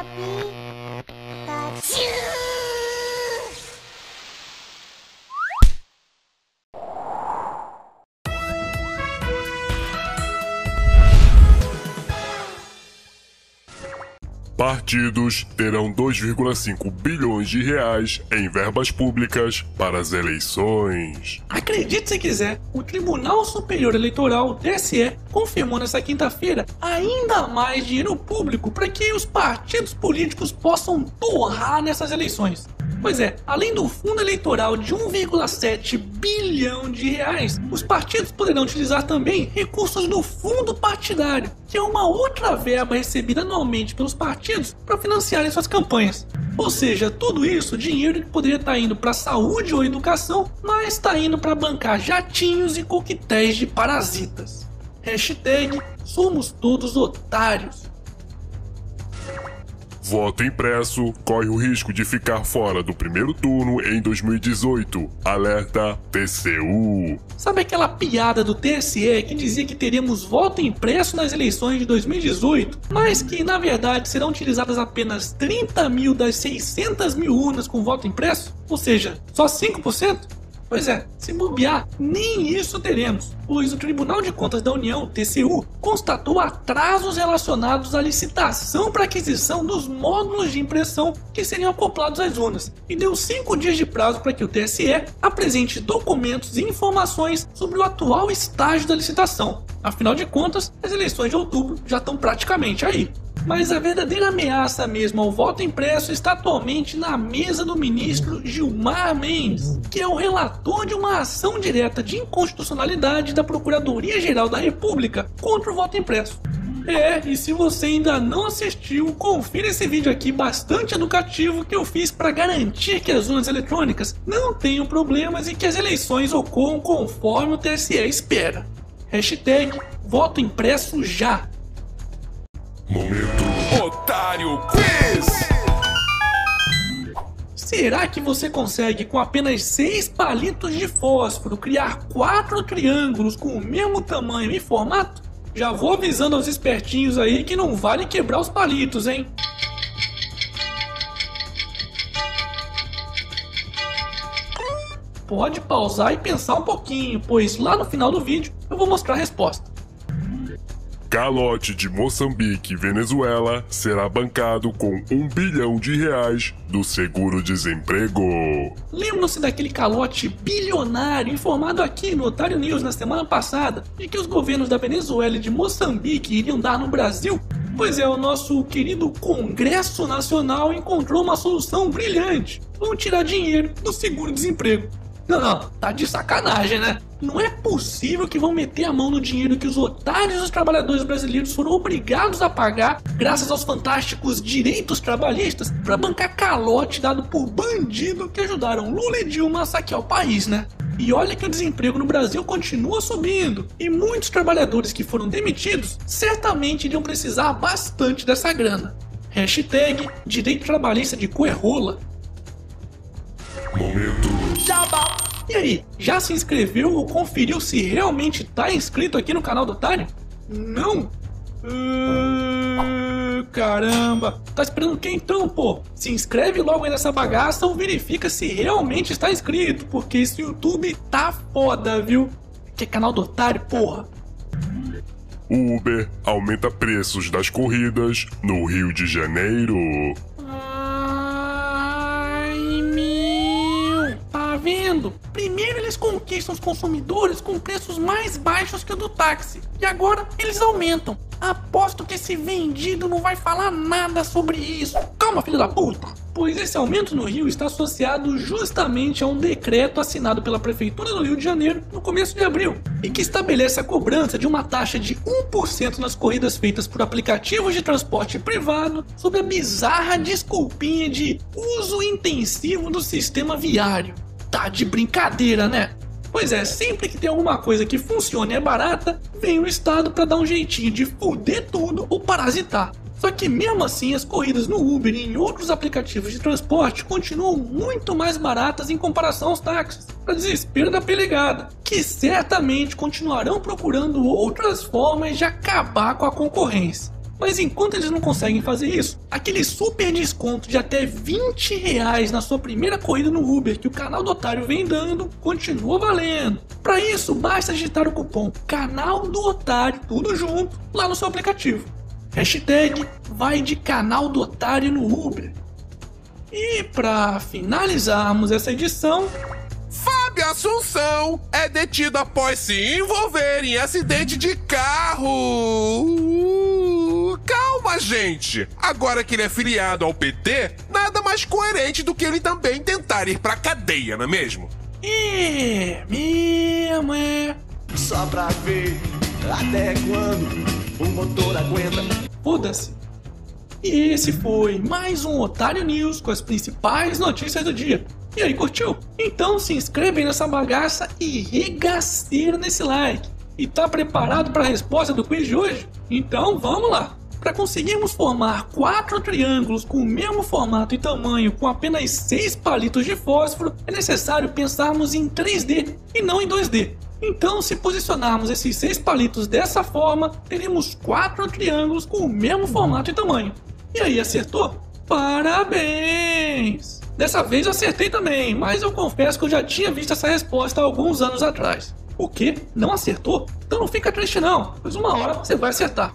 Gabi. Partidos terão 2,5 bilhões de reais em verbas públicas para as eleições. Acredite se quiser, o Tribunal Superior Eleitoral, TSE, confirmou nesta quinta-feira ainda mais dinheiro público para que os partidos políticos possam torrar nessas eleições. Pois é, além do fundo eleitoral de 1,7 bilhão de reais, os partidos poderão utilizar também recursos do fundo partidário, que é uma outra verba recebida anualmente pelos partidos para financiarem suas campanhas. Ou seja, tudo isso, dinheiro que poderia estar indo para saúde ou educação, mas está indo para bancar jatinhos e coquetéis de parasitas. Hashtag somos todos otários. Voto impresso corre o risco de ficar fora do primeiro turno em 2018. Alerta TCU. Sabe aquela piada do TSE que dizia que teremos voto impresso nas eleições de 2018, mas que na verdade serão utilizadas apenas 30 mil das 600 mil urnas com voto impresso? Ou seja, só 5%? Pois é, se bobear, nem isso teremos, pois o Tribunal de Contas da União, TCU, constatou atrasos relacionados à licitação para aquisição dos módulos de impressão que seriam acoplados às urnas e deu cinco dias de prazo para que o TSE apresente documentos e informações sobre o atual estágio da licitação. Afinal de contas, as eleições de outubro já estão praticamente aí. Mas a verdadeira ameaça mesmo ao voto impresso está atualmente na mesa do ministro Gilmar Mendes, que é o relator de uma ação direta de inconstitucionalidade da Procuradoria-Geral da República contra o voto impresso. É, e se você ainda não assistiu, confira esse vídeo aqui bastante educativo que eu fiz para garantir que as urnas eletrônicas não tenham problemas e que as eleições ocorram conforme o TSE espera. Hashtag voto impresso já. Momento Otário Quiz! Será que você consegue, com apenas seis palitos de fósforo, criar quatro triângulos com o mesmo tamanho e formato? Já vou avisando aos espertinhos aí que não vale quebrar os palitos, hein? Pode pausar e pensar um pouquinho, pois lá no final do vídeo eu vou mostrar a resposta. Calote de Moçambique e Venezuela será bancado com um bilhão de reais do seguro-desemprego. Lembram-se daquele calote bilionário informado aqui no Otário News na semana passada de que os governos da Venezuela e de Moçambique iriam dar no Brasil? Pois é, o nosso querido Congresso Nacional encontrou uma solução brilhante. Vão tirar dinheiro do seguro-desemprego. Não, não, tá de sacanagem, né? Não é possível que vão meter a mão no dinheiro que os otários dos trabalhadores brasileiros foram obrigados a pagar graças aos fantásticos direitos trabalhistas para bancar calote dado por bandido que ajudaram Lula e Dilma a saquear o país, né? E olha que o desemprego no Brasil continua subindo e muitos trabalhadores que foram demitidos certamente iriam precisar bastante dessa grana. Hashtag direito trabalhista de coerrola. Momento Jabá. E aí, já se inscreveu ou conferiu se realmente tá inscrito aqui no canal do Otário? Não? Uh, caramba, tá esperando quem então, pô? Se inscreve logo aí nessa bagaça ou verifica se realmente está inscrito, porque esse YouTube tá foda, viu? Que é canal do Otário, porra. Uber aumenta preços das corridas no Rio de Janeiro. Vendo? Primeiro eles conquistam os consumidores com preços mais baixos que o do táxi. E agora eles aumentam. Aposto que esse vendido não vai falar nada sobre isso. Calma, filho da puta. Pois esse aumento no Rio está associado justamente a um decreto assinado pela Prefeitura do Rio de Janeiro no começo de abril e que estabelece a cobrança de uma taxa de 1% nas corridas feitas por aplicativos de transporte privado sob a bizarra desculpinha de uso intensivo do sistema viário. Tá de brincadeira, né? Pois é, sempre que tem alguma coisa que funciona e é barata, vem o Estado para dar um jeitinho de fuder tudo ou parasitar. Só que mesmo assim, as corridas no Uber e em outros aplicativos de transporte continuam muito mais baratas em comparação aos táxis, para desespero da pelegada, que certamente continuarão procurando outras formas de acabar com a concorrência. Mas enquanto eles não conseguem fazer isso, aquele super desconto de até 20 reais na sua primeira corrida no Uber que o canal do Otário vem dando continua valendo. Para isso, basta digitar o cupom Canal do Otário, tudo junto, lá no seu aplicativo. Hashtag vai de canal do Otário no Uber. E para finalizarmos essa edição, Fábio Assunção é detido após se envolver em acidente de carro. Calma, gente. Agora que ele é filiado ao PT, nada mais coerente do que ele também tentar ir pra cadeia, não é mesmo? é mesmo, é. Só pra ver até quando o motor aguenta. Foda-se. E esse foi mais um Otário News com as principais notícias do dia. E aí, curtiu? Então se inscreve aí nessa bagaça e regaceira nesse like. E tá preparado para a resposta do quiz de hoje? Então vamos lá! Para conseguirmos formar quatro triângulos com o mesmo formato e tamanho com apenas seis palitos de fósforo, é necessário pensarmos em 3D e não em 2D. Então, se posicionarmos esses seis palitos dessa forma, teremos quatro triângulos com o mesmo formato e tamanho. E aí, acertou? Parabéns! Dessa vez eu acertei também, mas eu confesso que eu já tinha visto essa resposta alguns anos atrás. O que? Não acertou? Então não fica triste não, pois uma hora você vai acertar.